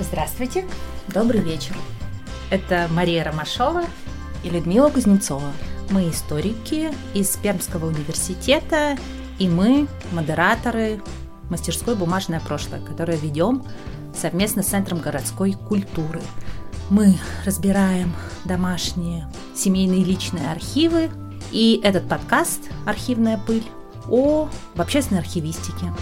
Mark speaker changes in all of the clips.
Speaker 1: Здравствуйте.
Speaker 2: Добрый вечер.
Speaker 1: Это Мария Ромашова
Speaker 2: и Людмила Кузнецова.
Speaker 1: Мы историки из Пермского университета, и мы модераторы мастерской «Бумажное прошлое», которое ведем совместно с Центром городской культуры. Мы разбираем домашние семейные личные архивы, и этот подкаст «Архивная пыль» о в общественной архивистике.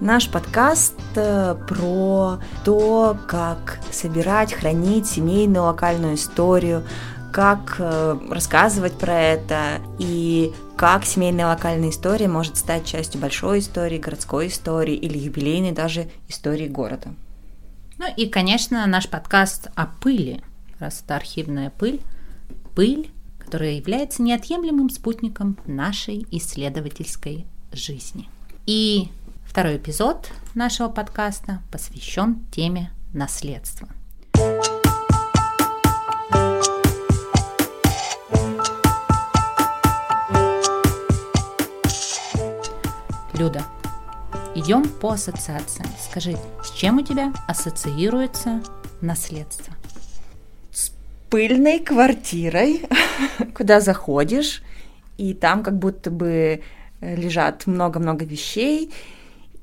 Speaker 2: Наш подкаст э, про то, как собирать, хранить семейную локальную историю, как э, рассказывать про это и как семейная локальная история может стать частью большой истории, городской истории или юбилейной даже истории города.
Speaker 1: Ну и, конечно, наш подкаст о пыли, раз это архивная пыль, пыль, которая является неотъемлемым спутником нашей исследовательской жизни. И второй эпизод нашего подкаста посвящен теме наследства. Люда, идем по ассоциациям. Скажи, с чем у тебя ассоциируется наследство?
Speaker 2: С пыльной квартирой, куда заходишь, и там как будто бы лежат много-много вещей,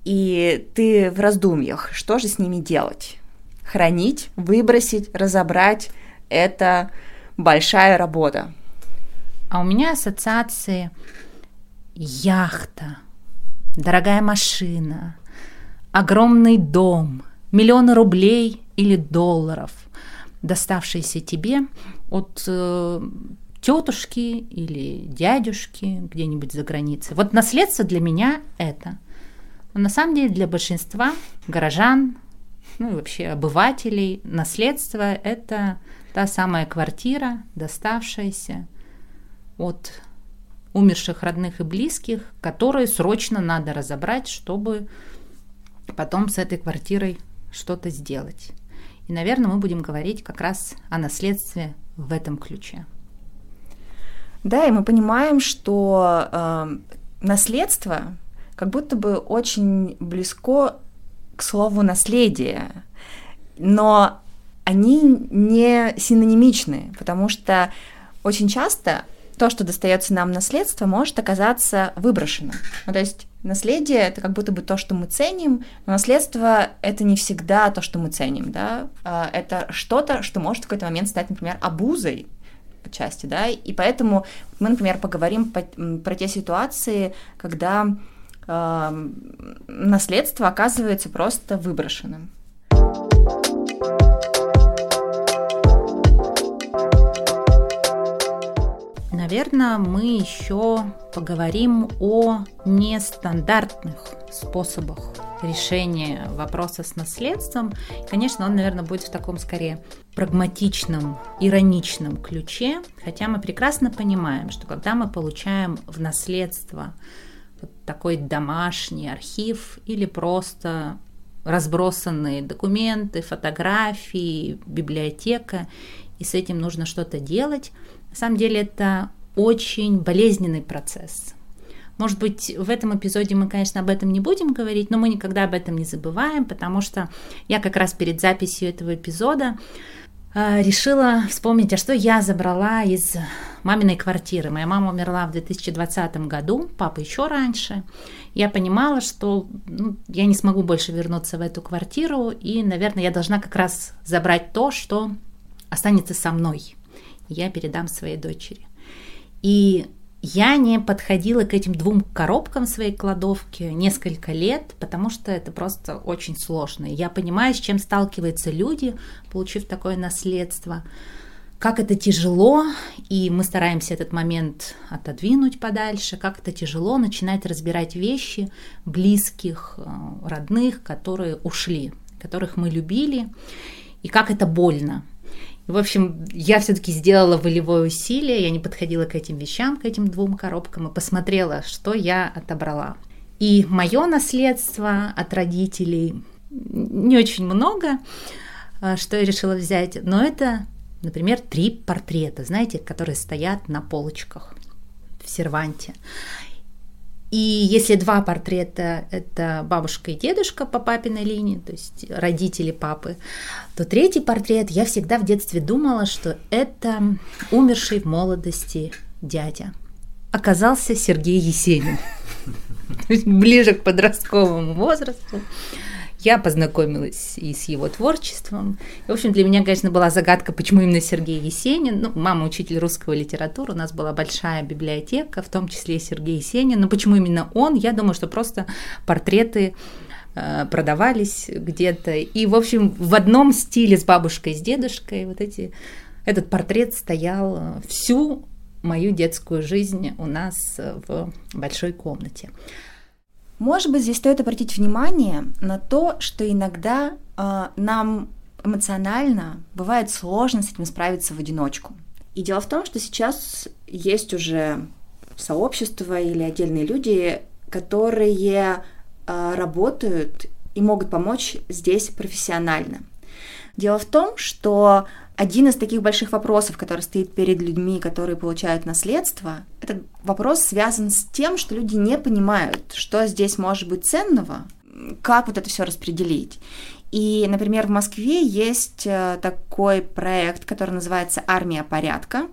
Speaker 2: и ты в раздумьях, что же с ними делать. Хранить, выбросить, разобрать – это большая работа.
Speaker 1: А у меня ассоциации яхта – дорогая машина, огромный дом, миллионы рублей или долларов, доставшиеся тебе от э, тетушки или дядюшки где-нибудь за границей. Вот наследство для меня это. Но на самом деле для большинства горожан, ну и вообще обывателей, наследство это та самая квартира, доставшаяся от умерших родных и близких, которые срочно надо разобрать, чтобы потом с этой квартирой что-то сделать. И, наверное, мы будем говорить как раз о наследстве в этом ключе.
Speaker 2: Да, и мы понимаем, что э, наследство как будто бы очень близко к слову наследие, но они не синонимичны, потому что очень часто то, что достается нам наследство, может оказаться выброшенным. Ну, то есть наследие это как будто бы то, что мы ценим, но наследство это не всегда то, что мы ценим, да, а, это что-то, что может в какой-то момент стать, например, обузой части, да, и поэтому мы, например, поговорим по, про те ситуации, когда э, наследство оказывается просто выброшенным.
Speaker 1: Наверное, мы еще поговорим о нестандартных способах решения вопроса с наследством. Конечно, он, наверное, будет в таком скорее прагматичном, ироничном ключе, хотя мы прекрасно понимаем, что когда мы получаем в наследство вот такой домашний архив или просто разбросанные документы, фотографии, библиотека, и с этим нужно что-то делать. На самом деле это очень болезненный процесс. Может быть, в этом эпизоде мы, конечно, об этом не будем говорить, но мы никогда об этом не забываем, потому что я как раз перед записью этого эпизода э, решила вспомнить, а что я забрала из маминой квартиры. Моя мама умерла в 2020 году, папа еще раньше. Я понимала, что ну, я не смогу больше вернуться в эту квартиру, и, наверное, я должна как раз забрать то, что останется со мной. Я передам своей дочери. И я не подходила к этим двум коробкам своей кладовки несколько лет, потому что это просто очень сложно. Я понимаю, с чем сталкиваются люди, получив такое наследство, как это тяжело, и мы стараемся этот момент отодвинуть подальше, как это тяжело начинать разбирать вещи близких, э, родных, которые ушли, которых мы любили, и как это больно. В общем, я все-таки сделала волевое усилие, я не подходила к этим вещам, к этим двум коробкам и посмотрела, что я отобрала. И мое наследство от родителей не очень много, а, что я решила взять, но это, например, три портрета, знаете, которые стоят на полочках. в серванте. И если два портрета – это бабушка и дедушка по папиной линии, то есть родители папы, то третий портрет я всегда в детстве думала, что это умерший в молодости дядя. Оказался Сергей Есенин, ближе к подростковому возрасту я познакомилась и с его творчеством. И, в общем, для меня, конечно, была загадка, почему именно Сергей Есенин. Ну, мама учитель русского литературы, у нас была большая библиотека, в том числе Сергей Есенин. Но почему именно он? Я думаю, что просто портреты э, продавались где-то. И, в общем, в одном стиле с бабушкой, с дедушкой вот эти, этот портрет стоял всю мою детскую жизнь у нас в большой комнате.
Speaker 2: Может быть, здесь стоит обратить внимание на то, что иногда э, нам эмоционально бывает сложно с этим справиться в одиночку. И дело в том, что сейчас есть уже сообщества или отдельные люди, которые э, работают и могут помочь здесь профессионально. Дело в том, что один из таких больших вопросов, который стоит перед людьми, которые получают наследство, этот вопрос связан с тем, что люди не понимают, что здесь может быть ценного, как вот это все распределить. И, например, в Москве есть э, такой проект, который называется «Армия порядка»,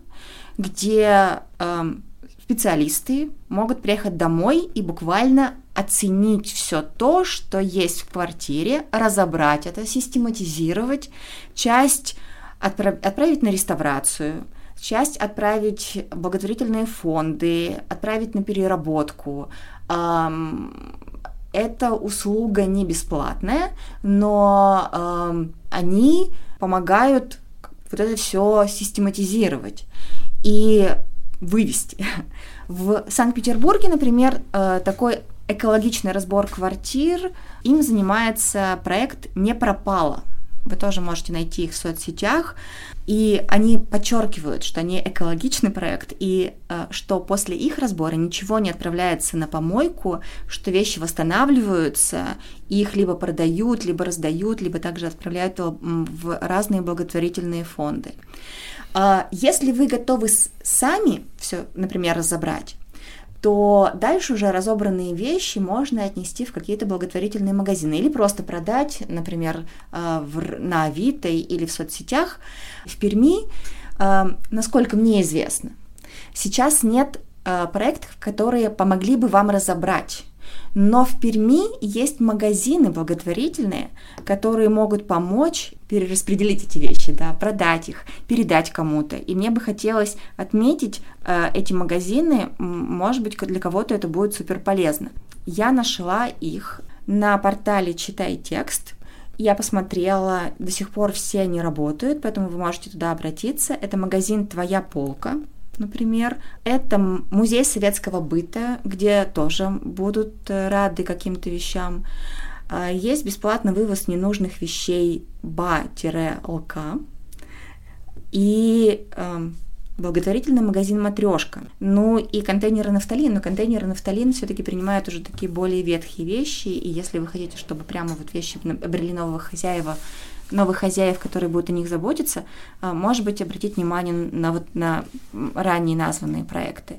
Speaker 2: где э, специалисты могут приехать домой и буквально оценить все то, что есть в квартире, разобрать это, систематизировать, часть отправ- отправить на реставрацию, часть отправить в благотворительные фонды, отправить на переработку. Эта услуга не бесплатная, но они помогают вот это все систематизировать и вывести. В Санкт-Петербурге, например, э, такой экологичный разбор квартир, им занимается проект «Не пропало». Вы тоже можете найти их в соцсетях. И они подчеркивают, что они экологичный проект, и э, что после их разбора ничего не отправляется на помойку, что вещи восстанавливаются, их либо продают, либо раздают, либо также отправляют в разные благотворительные фонды. Э, если вы готовы сами все, например, разобрать, то дальше уже разобранные вещи можно отнести в какие-то благотворительные магазины или просто продать, например, э, в, на Авито или в соцсетях. В Перми, э, насколько мне известно, сейчас нет э, проектов, которые помогли бы вам разобрать но в Перми есть магазины благотворительные, которые могут помочь перераспределить эти вещи, да, продать их, передать кому-то. И мне бы хотелось отметить э, эти магазины, может быть, для кого-то это будет супер полезно. Я нашла их на портале «Читай текст», я посмотрела, до сих пор все они работают, поэтому вы можете туда обратиться. Это магазин «Твоя полка», например. Это музей советского быта, где тоже будут э, рады каким-то вещам. А, есть бесплатный вывоз ненужных вещей ба-лк и э, благотворительный магазин «Матрешка». Ну и контейнеры нафталин, но контейнеры нафталин все-таки принимают уже такие более ветхие вещи, и если вы хотите, чтобы прямо вот вещи обрели нового хозяева, новых хозяев, которые будут о них заботиться, а, может быть, обратить внимание на, вот, на ранее названные проекты.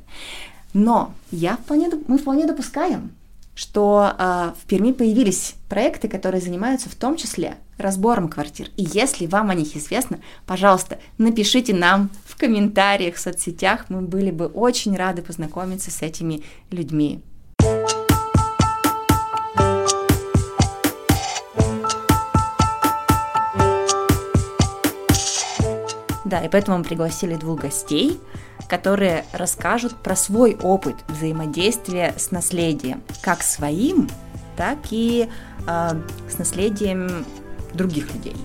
Speaker 2: Но я вполне, мы вполне допускаем, что э, в Перми появились проекты, которые занимаются в том числе разбором квартир. И если вам о них известно, пожалуйста, напишите нам в комментариях в соцсетях. Мы были бы очень рады познакомиться с этими людьми. Да, и поэтому мы пригласили двух гостей, которые расскажут про свой опыт взаимодействия с наследием, как своим, так и э, с наследием других людей.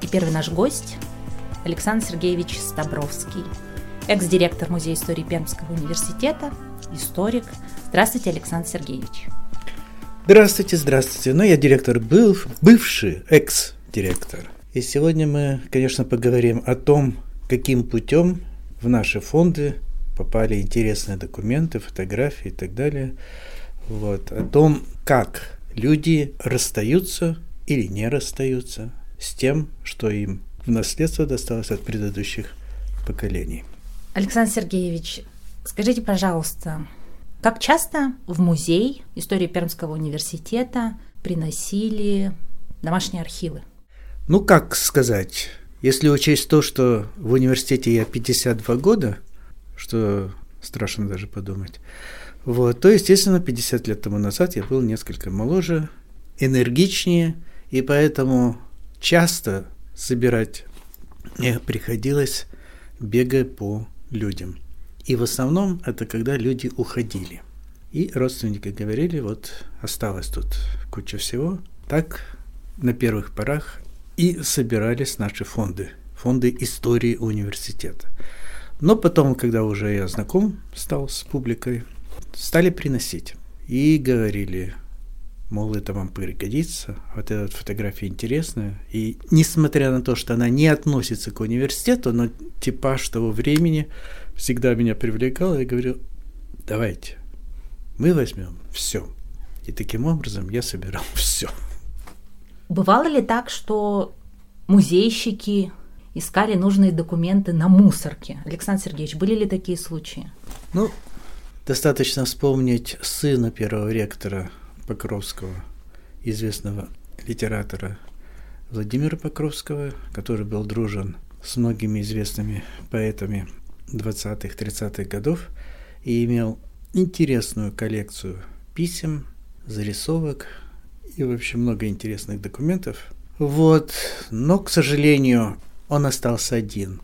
Speaker 1: И первый наш гость Александр Сергеевич Стабровский, экс-директор Музея истории Пермского университета, историк. Здравствуйте, Александр Сергеевич.
Speaker 3: Здравствуйте, здравствуйте. Ну, я директор был, бывший экс-директор и сегодня мы, конечно, поговорим о том, каким путем в наши фонды попали интересные документы, фотографии и так далее. Вот, о том, как люди расстаются или не расстаются с тем, что им в наследство досталось от предыдущих поколений.
Speaker 1: Александр Сергеевич, скажите, пожалуйста, как часто в музей истории Пермского университета приносили домашние архивы?
Speaker 3: Ну, как сказать, если учесть то, что в университете я 52 года, что страшно даже подумать, вот, то, естественно, 50 лет тому назад я был несколько моложе, энергичнее, и поэтому часто собирать мне приходилось, бегая по людям. И в основном это когда люди уходили. И родственники говорили, вот осталось тут куча всего. Так на первых порах и собирались наши фонды, фонды истории университета. Но потом, когда уже я знаком стал с публикой, стали приносить. И говорили, мол, это вам пригодится, вот эта фотография интересная. И несмотря на то, что она не относится к университету, но типаж того времени всегда меня привлекал, я говорю, давайте, мы возьмем все. И таким образом я собирал все.
Speaker 1: Бывало ли так, что музейщики искали нужные документы на мусорке? Александр Сергеевич, были ли такие случаи?
Speaker 3: Ну, достаточно вспомнить сына первого ректора Покровского, известного литератора Владимира Покровского, который был дружен с многими известными поэтами 20-30-х годов и имел интересную коллекцию писем, зарисовок и вообще много интересных документов. Вот, но, к сожалению, он остался один.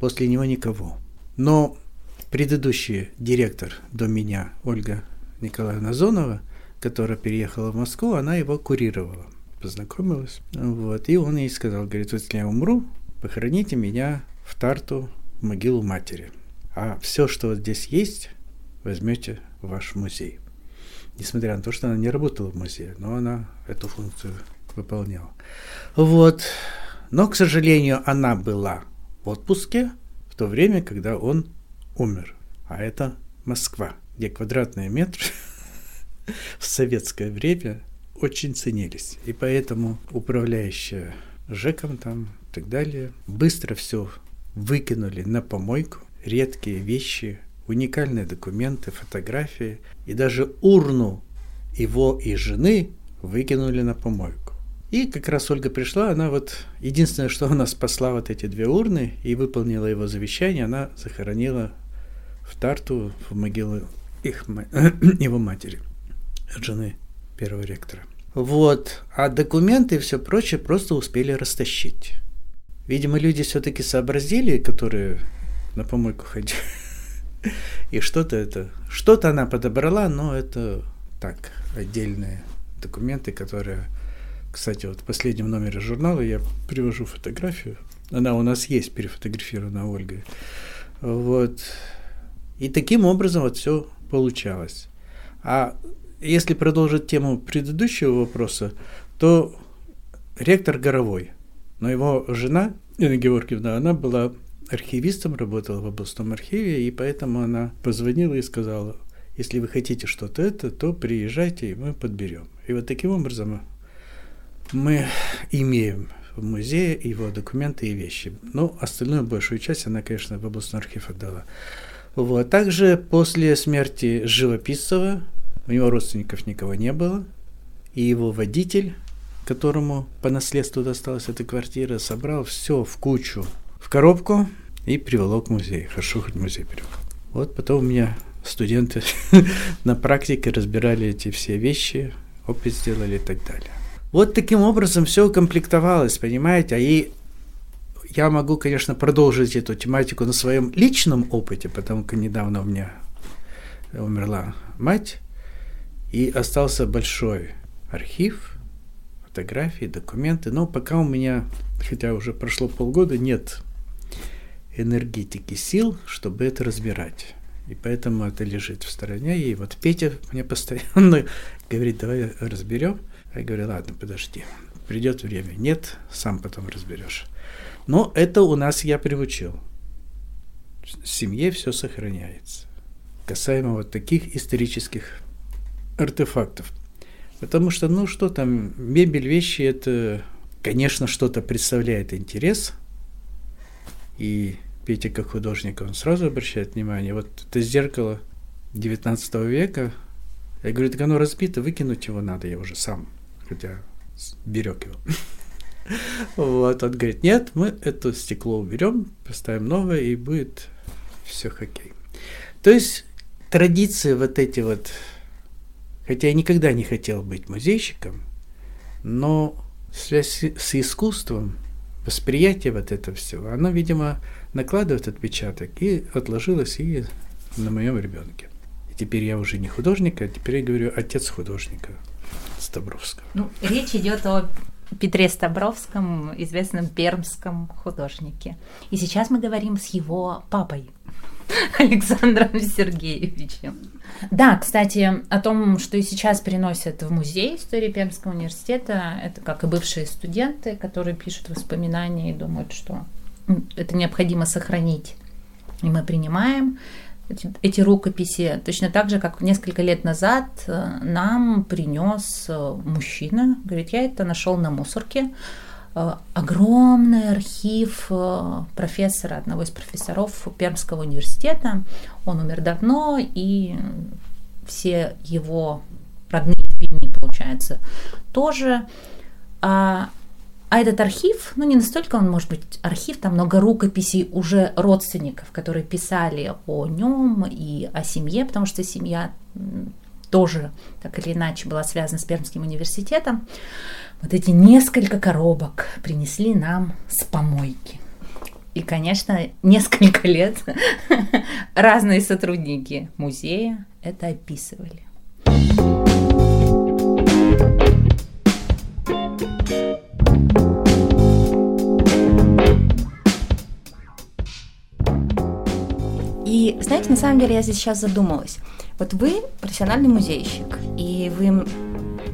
Speaker 3: После него никого. Но предыдущий директор до меня, Ольга Николаевна Зонова, которая переехала в Москву, она его курировала, познакомилась. Вот, и он ей сказал, говорит, если я умру, похороните меня в Тарту, в могилу матери. А все, что вот здесь есть, возьмете в ваш музей. Несмотря на то, что она не работала в музее, но она эту функцию выполняла. Вот. Но, к сожалению, она была в отпуске в то время, когда он умер. А это Москва, где квадратные метры в советское время очень ценились. И поэтому управляющая ЖЭКом там и так далее быстро все выкинули на помойку. Редкие вещи, уникальные документы, фотографии и даже урну его и жены выкинули на помойку. И как раз Ольга пришла, она вот единственное, что она спасла вот эти две урны и выполнила его завещание, она захоронила в Тарту в могилу их, его матери, жены первого ректора. Вот. А документы и все прочее просто успели растащить. Видимо, люди все-таки сообразили, которые на помойку ходили. И что-то это, что-то она подобрала, но это так, отдельные документы, которые, кстати, вот в последнем номере журнала я привожу фотографию. Она у нас есть перефотографирована Ольгой. Вот. И таким образом вот все получалось. А если продолжить тему предыдущего вопроса, то ректор Горовой, но его жена, Инна Георгиевна, она была архивистом, работала в областном архиве, и поэтому она позвонила и сказала, если вы хотите что-то это, то приезжайте, и мы подберем. И вот таким образом мы имеем в музее его документы и вещи. Но остальную большую часть она, конечно, в областной архив отдала. Вот. Также после смерти Живописцева, у него родственников никого не было, и его водитель, которому по наследству досталась эта квартира, собрал все в кучу, в коробку и приволок в музей. Хорошо, хоть музей привел. Вот потом у меня студенты на практике разбирали эти все вещи, опыт сделали и так далее. Вот таким образом все укомплектовалось, понимаете, а и я могу, конечно, продолжить эту тематику на своем личном опыте, потому что недавно у меня умерла мать, и остался большой архив, фотографии, документы. Но пока у меня, хотя уже прошло полгода, нет энергетики, сил, чтобы это разбирать. И поэтому это лежит в стороне. И вот Петя мне постоянно говорит, давай разберем. Я говорю, ладно, подожди, придет время. Нет, сам потом разберешь. Но это у нас я приучил. В семье все сохраняется. Касаемо вот таких исторических артефактов. Потому что, ну что там, мебель, вещи, это, конечно, что-то представляет интерес. И Петя как художник, он сразу обращает внимание. Вот это зеркало 19 века. Я говорю, так оно разбито, выкинуть его надо, я уже сам, хотя берег его. Вот, он говорит, нет, мы это стекло уберем, поставим новое, и будет все хоккей. То есть традиции вот эти вот, хотя я никогда не хотел быть музейщиком, но связь с искусством, восприятие вот этого всего, оно, видимо, накладывает отпечаток и отложилось и на моем ребенке. И теперь я уже не художник, а теперь я говорю отец художника Стабровского.
Speaker 1: Ну, речь идет о Петре Стабровском, известном пермском художнике. И сейчас мы говорим с его папой, Александром Сергеевичем. Да, кстати, о том, что и сейчас приносят в музей истории Пермского университета, это как и бывшие студенты, которые пишут воспоминания и думают, что это необходимо сохранить. И мы принимаем эти, рукописи, точно так же, как несколько лет назад э, нам принес э, мужчина, говорит, я это нашел на мусорке, огромный архив профессора, одного из профессоров Пермского университета. Он умер давно, и все его родные в получается, тоже. А а этот архив, ну не настолько он может быть архив, там много рукописей уже родственников, которые писали о нем и о семье, потому что семья тоже так или иначе была связана с Пермским университетом. Вот эти несколько коробок принесли нам с помойки. И, конечно, несколько лет разные сотрудники музея это описывали.
Speaker 2: И знаете, на самом деле я здесь сейчас задумалась. Вот вы профессиональный музейщик, и вы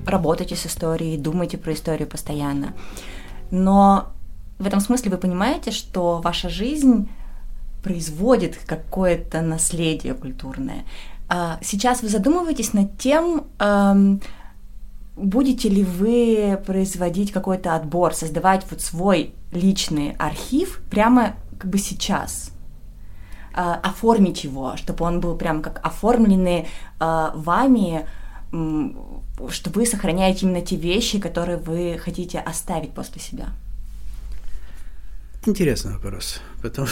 Speaker 2: работаете с историей, думаете про историю постоянно. Но в этом смысле вы понимаете, что ваша жизнь производит какое-то наследие культурное. А сейчас вы задумываетесь над тем, будете ли вы производить какой-то отбор, создавать вот свой личный архив прямо как бы сейчас – оформить его, чтобы он был прям как оформленный э, вами, э, что вы сохраняете именно те вещи, которые вы хотите оставить после себя?
Speaker 3: Интересный вопрос, потому,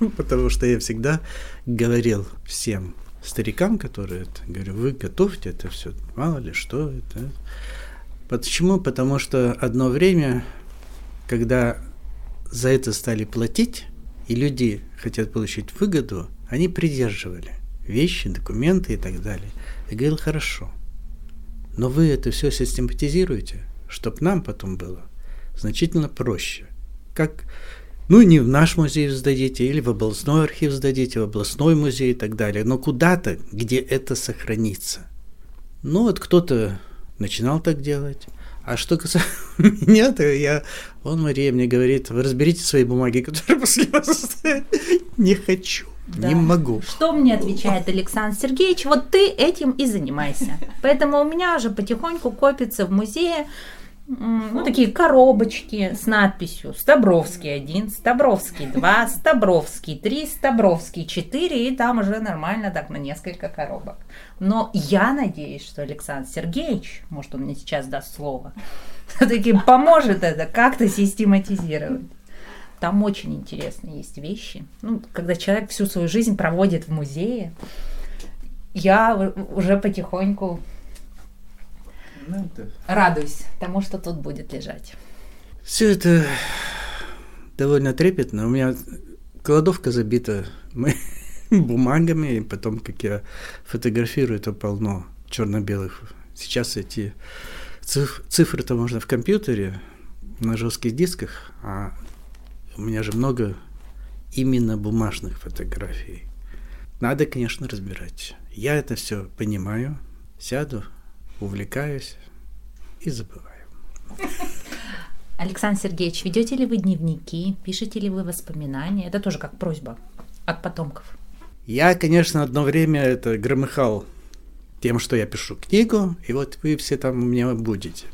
Speaker 3: потому что я всегда говорил всем старикам, которые это, говорю, вы готовьте это все, мало ли что это. Почему? Потому что одно время, когда за это стали платить, и люди хотят получить выгоду, они придерживали вещи, документы и так далее. Я говорил, хорошо, но вы это все систематизируете, чтобы нам потом было значительно проще. Как, ну, не в наш музей сдадите, или в областной архив сдадите, в областной музей и так далее, но куда-то, где это сохранится. Ну, вот кто-то начинал так делать, а что касается меня, то я... Он, Мария, мне говорит, вы разберите свои бумаги, которые после вас Не хочу, да. не могу.
Speaker 1: Что мне отвечает Александр Сергеевич? Вот ты этим и занимайся. Поэтому у меня уже потихоньку копится в музее ну, такие коробочки с надписью Стабровский 1, Стабровский 2, Стабровский 3, Стабровский 4, и там уже нормально так на несколько коробок. Но я надеюсь, что Александр Сергеевич, может, он мне сейчас даст слово, все-таки поможет это как-то систематизировать. Там очень интересные есть вещи. Ну, когда человек всю свою жизнь проводит в музее, я уже потихоньку ну, радуюсь тому, что тут будет лежать.
Speaker 3: Все это довольно трепетно. У меня кладовка забита бумагами, и потом, как я фотографирую, это полно черно-белых. Сейчас эти циф- цифры-то можно в компьютере, на жестких дисках, а у меня же много именно бумажных фотографий. Надо, конечно, разбирать. Я это все понимаю, сяду, увлекаюсь и забываю.
Speaker 1: Александр Сергеевич, ведете ли вы дневники, пишете ли вы воспоминания? Это тоже как просьба от потомков.
Speaker 3: Я, конечно, одно время это громыхал тем, что я пишу книгу, и вот вы все там у меня будете.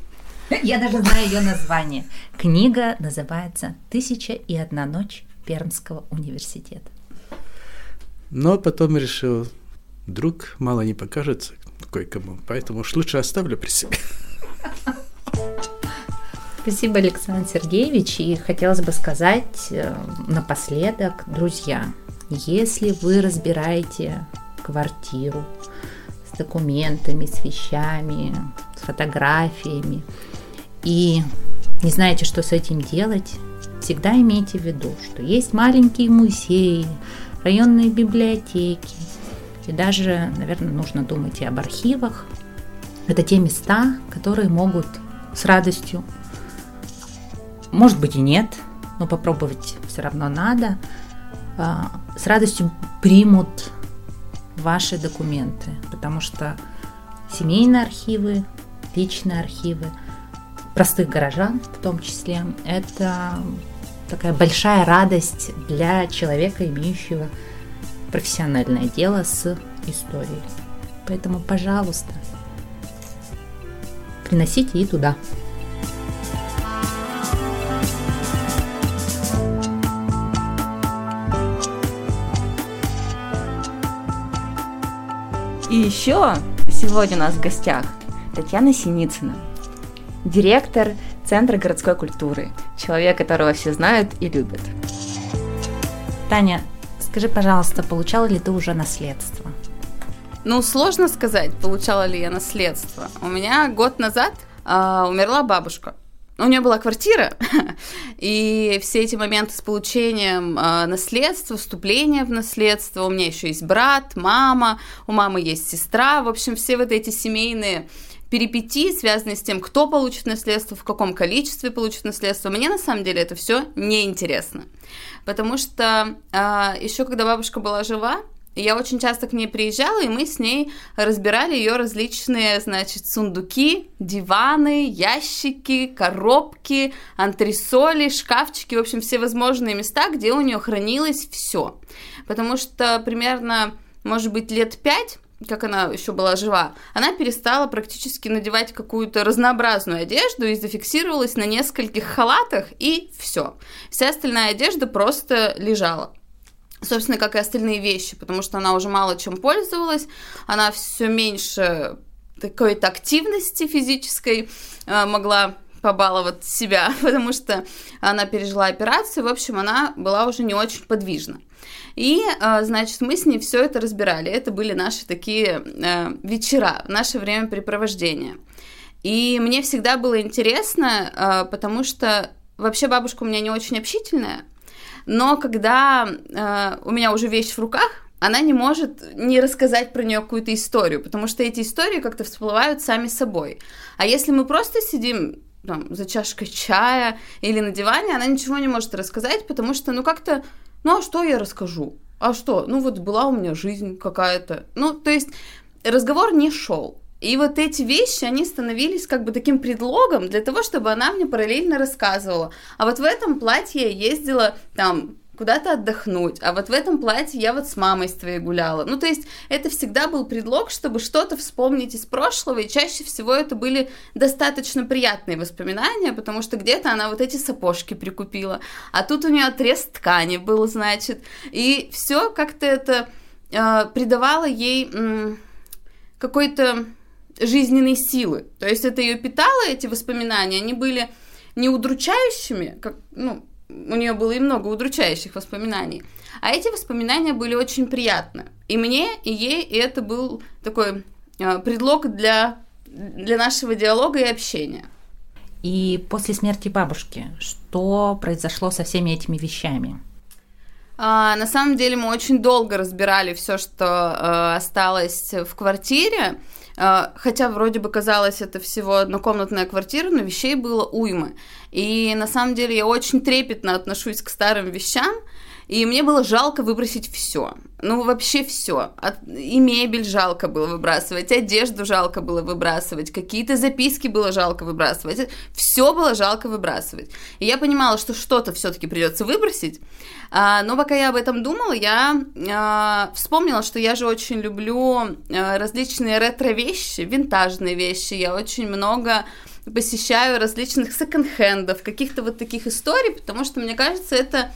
Speaker 1: Я даже знаю ее название. Книга называется «Тысяча и одна ночь Пермского университета.
Speaker 3: Но потом решил, вдруг мало не покажется кое-кому, поэтому уж лучше оставлю при себе.
Speaker 1: Спасибо, Александр Сергеевич. И хотелось бы сказать э, напоследок, друзья, если вы разбираете квартиру с документами, с вещами, с фотографиями и не знаете, что с этим делать, всегда имейте в виду, что есть маленькие музеи, районные библиотеки, и даже, наверное, нужно думать и об архивах. Это те места, которые могут с радостью, может быть и нет, но попробовать все равно надо, а, с радостью примут ваши документы, потому что семейные архивы, личные архивы, простых горожан в том числе, это такая большая радость для человека, имеющего профессиональное дело с историей. Поэтому, пожалуйста, приносите и туда.
Speaker 2: И еще сегодня у нас в гостях Татьяна Синицына, директор Центра городской культуры, человек, которого все знают и любят.
Speaker 1: Таня, скажи, пожалуйста, получала ли ты уже наследство?
Speaker 4: Ну, сложно сказать, получала ли я наследство. У меня год назад э, умерла бабушка. У нее была квартира, и все эти моменты с получением э, наследства, вступления в наследство, у меня еще есть брат, мама, у мамы есть сестра, в общем, все вот эти семейные перипетии, связанные с тем, кто получит наследство, в каком количестве получит наследство, мне на самом деле это все неинтересно. Потому что э, еще когда бабушка была жива, я очень часто к ней приезжала, и мы с ней разбирали ее различные, значит, сундуки, диваны, ящики, коробки, антресоли, шкафчики, в общем, все возможные места, где у нее хранилось все. Потому что примерно, может быть, лет пять как она еще была жива, она перестала практически надевать какую-то разнообразную одежду и зафиксировалась на нескольких халатах, и все. Вся остальная одежда просто лежала собственно, как и остальные вещи, потому что она уже мало чем пользовалась, она все меньше какой-то активности физической э, могла побаловать себя, потому что она пережила операцию, в общем, она была уже не очень подвижна. И, э, значит, мы с ней все это разбирали. Это были наши такие э, вечера, наше времяпрепровождение. И мне всегда было интересно, потому что вообще бабушка у меня не очень общительная, но когда э, у меня уже вещь в руках, она не может не рассказать про нее какую-то историю, потому что эти истории как-то всплывают сами собой. А если мы просто сидим там, за чашкой чая или на диване, она ничего не может рассказать, потому что, ну, как-то, ну, а что я расскажу? А что? Ну, вот была у меня жизнь какая-то. Ну, то есть разговор не шел. И вот эти вещи, они становились как бы таким предлогом для того, чтобы она мне параллельно рассказывала. А вот в этом платье я ездила там куда-то отдохнуть, а вот в этом платье я вот с мамой с твоей гуляла. Ну, то есть это всегда был предлог, чтобы что-то вспомнить из прошлого, и чаще всего это были достаточно приятные воспоминания, потому что где-то она вот эти сапожки прикупила, а тут у нее отрез ткани был, значит, и все как-то это э, придавало ей э, какой-то жизненной силы. То есть это ее питало, эти воспоминания, они были не удручающими, как, ну, у нее было и много удручающих воспоминаний, а эти воспоминания были очень приятны. И мне, и ей, и это был такой э, предлог для, для нашего диалога и общения.
Speaker 1: И после смерти бабушки, что произошло со всеми этими вещами?
Speaker 4: А, на самом деле мы очень долго разбирали все, что э, осталось в квартире. А, хотя вроде бы казалось это всего однокомнатная квартира, но вещей было уймы. И на самом деле я очень трепетно отношусь к старым вещам, и мне было жалко выбросить все. Ну, вообще все. И мебель жалко было выбрасывать, одежду жалко было выбрасывать, какие-то записки было жалко выбрасывать. Все было жалко выбрасывать. И я понимала, что что-то все-таки придется выбросить. А, но пока я об этом думала, я а, вспомнила, что я же очень люблю а, различные ретро-вещи, винтажные вещи. Я очень много посещаю различных секонд-хендов, каких-то вот таких историй, потому что мне кажется, это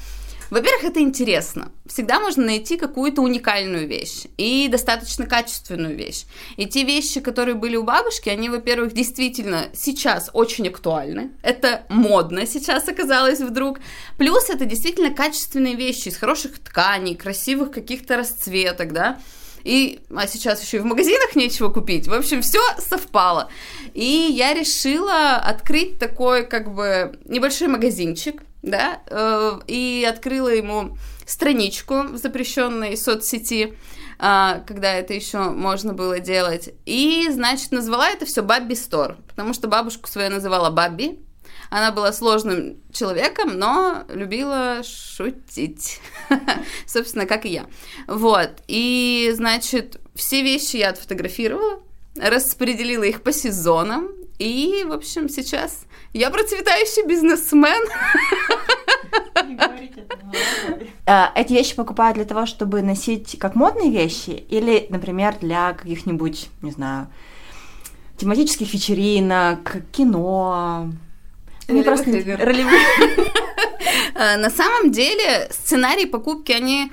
Speaker 4: Во-первых, это интересно. Всегда можно найти какую-то уникальную вещь и достаточно качественную вещь. И те вещи, которые были у бабушки, они, во-первых, действительно сейчас очень актуальны. Это модно сейчас оказалось вдруг. Плюс это действительно качественные вещи из хороших тканей, красивых каких-то расцветок, да и а сейчас еще и в магазинах нечего купить. В общем, все совпало. И я решила открыть такой как бы небольшой магазинчик, да, э, и открыла ему страничку в запрещенной соцсети, э, когда это еще можно было делать. И, значит, назвала это все Бабби Стор, потому что бабушку свою называла Бабби, она была сложным человеком, но любила шутить. Собственно, как и я. Вот. И, значит, все вещи я отфотографировала, распределила их по сезонам. И, в общем, сейчас я процветающий бизнесмен.
Speaker 2: А, эти вещи покупают для того, чтобы носить как модные вещи, или, например, для каких-нибудь, не знаю, тематических вечеринок, кино,
Speaker 4: мне просто ролевых. Э, на самом деле сценарии покупки, они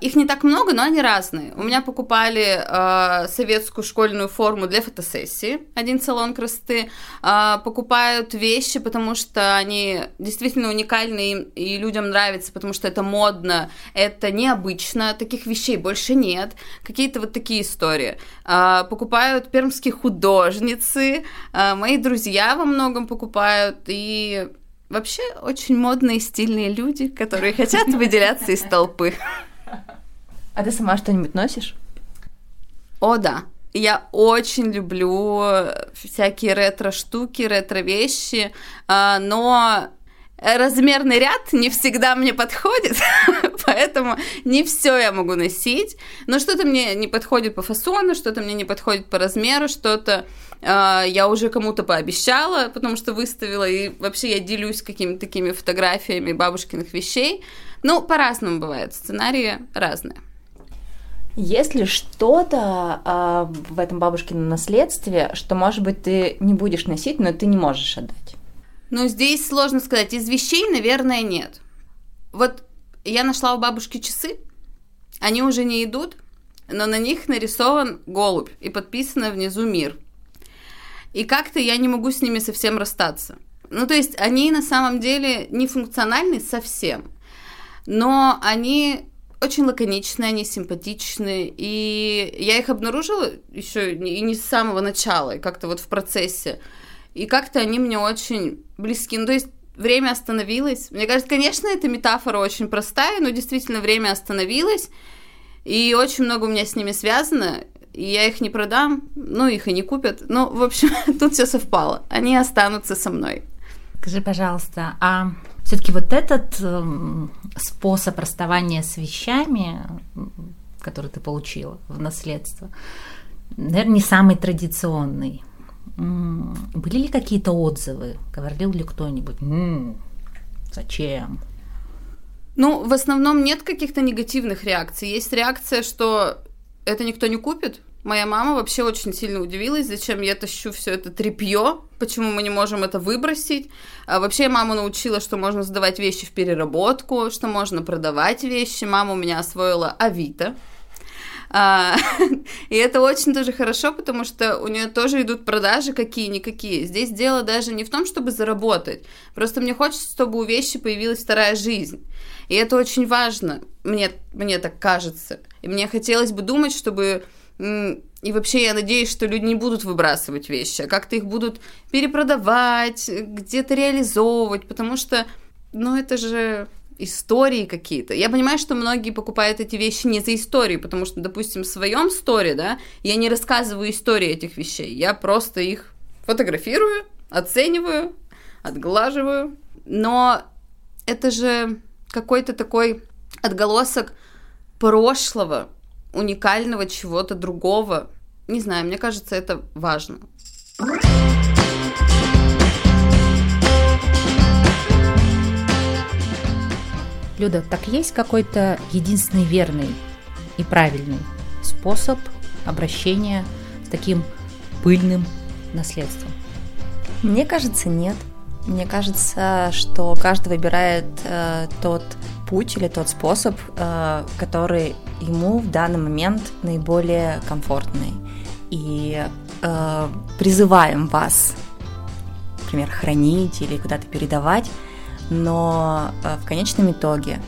Speaker 4: их не так много, но они разные. У меня покупали uh, советскую школьную форму для фотосессии, один салон красоты. Uh, покупают вещи, потому что они действительно уникальны и людям нравятся, потому что это модно, это необычно, таких вещей больше нет. Какие-то вот такие истории. Покупают пермские художницы, мои друзья во многом покупают, и Вообще очень модные, стильные люди, которые хотят выделяться из толпы.
Speaker 2: А ты сама что-нибудь носишь?
Speaker 4: О, да. Я очень люблю всякие ретро-штуки, ретро-вещи, а, но размерный ряд не всегда мне подходит, поэтому не все я могу носить. Но что-то мне не подходит по фасону, что-то мне не подходит по размеру, что-то э, я уже кому-то пообещала, потому что выставила, и вообще я делюсь какими-то такими фотографиями бабушкиных вещей. Ну, по-разному бывает, сценарии разные.
Speaker 2: Есть ли что-то э, в этом бабушкином наследстве, что, может быть, ты не будешь носить, но ты не можешь отдать?
Speaker 4: Ну, здесь сложно сказать. Из вещей, наверное, нет. Вот я нашла у бабушки часы, они уже не идут, но на них нарисован голубь и подписано внизу «Мир». И как-то я не могу с ними совсем расстаться. Ну, то есть они на самом деле не функциональны совсем, но они очень лаконичные, они симпатичные, и я их обнаружила еще и не с самого начала, как-то вот в процессе. И как-то они мне очень близки. Ну, то есть время остановилось. Мне кажется, конечно, эта метафора очень простая, но действительно время остановилось, и очень много у меня с ними связано, и я их не продам, ну, их и не купят. Ну, в общем, тут все совпало. Они останутся со мной.
Speaker 1: Скажи, пожалуйста, а все-таки вот этот э, способ расставания с вещами, который ты получила в наследство, наверное, не самый традиционный. Были ли какие-то отзывы? Говорил ли кто-нибудь? М-м, зачем?
Speaker 4: Ну, в основном нет каких-то негативных реакций. Есть реакция, что это никто не купит, Моя мама вообще очень сильно удивилась, зачем я тащу все это трепье, почему мы не можем это выбросить. А вообще мама научила, что можно сдавать вещи в переработку, что можно продавать вещи. Мама у меня освоила Авито. А, и это очень тоже хорошо, потому что у нее тоже идут продажи какие-никакие. Здесь дело даже не в том, чтобы заработать. Просто мне хочется, чтобы у вещи появилась вторая жизнь. И это очень важно, мне, мне так кажется. И мне хотелось бы думать, чтобы и вообще я надеюсь, что люди не будут выбрасывать вещи, а как-то их будут перепродавать, где-то реализовывать, потому что, ну, это же истории какие-то. Я понимаю, что многие покупают эти вещи не за истории, потому что, допустим, в своем сторе, да, я не рассказываю истории этих вещей, я просто их фотографирую, оцениваю, отглаживаю, но это же какой-то такой отголосок прошлого, уникального чего-то другого. Не знаю, мне кажется, это важно.
Speaker 1: Люда, так есть какой-то единственный верный и правильный способ обращения с таким пыльным наследством?
Speaker 2: Мне кажется, нет. Мне кажется, что каждый выбирает э, тот путь или тот способ, э, который ему в данный момент наиболее комфортный. И э, призываем вас, например, хранить или куда-то передавать, но э, в конечном итоге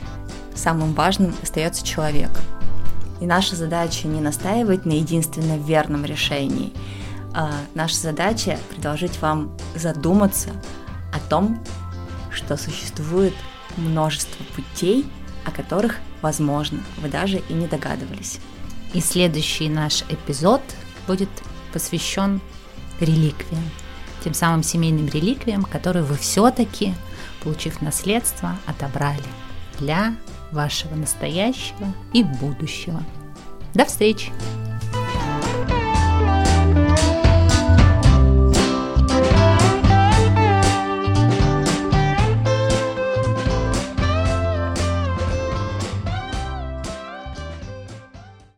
Speaker 2: самым важным остается человек. И наша задача не настаивать на единственно верном решении. А наша задача предложить вам задуматься о том, что существует множество путей, о которых, возможно, вы даже и не догадывались.
Speaker 1: И следующий наш эпизод будет посвящен реликвиям, тем самым семейным реликвиям, которые вы все-таки, получив наследство, отобрали для вашего настоящего и будущего. До встречи!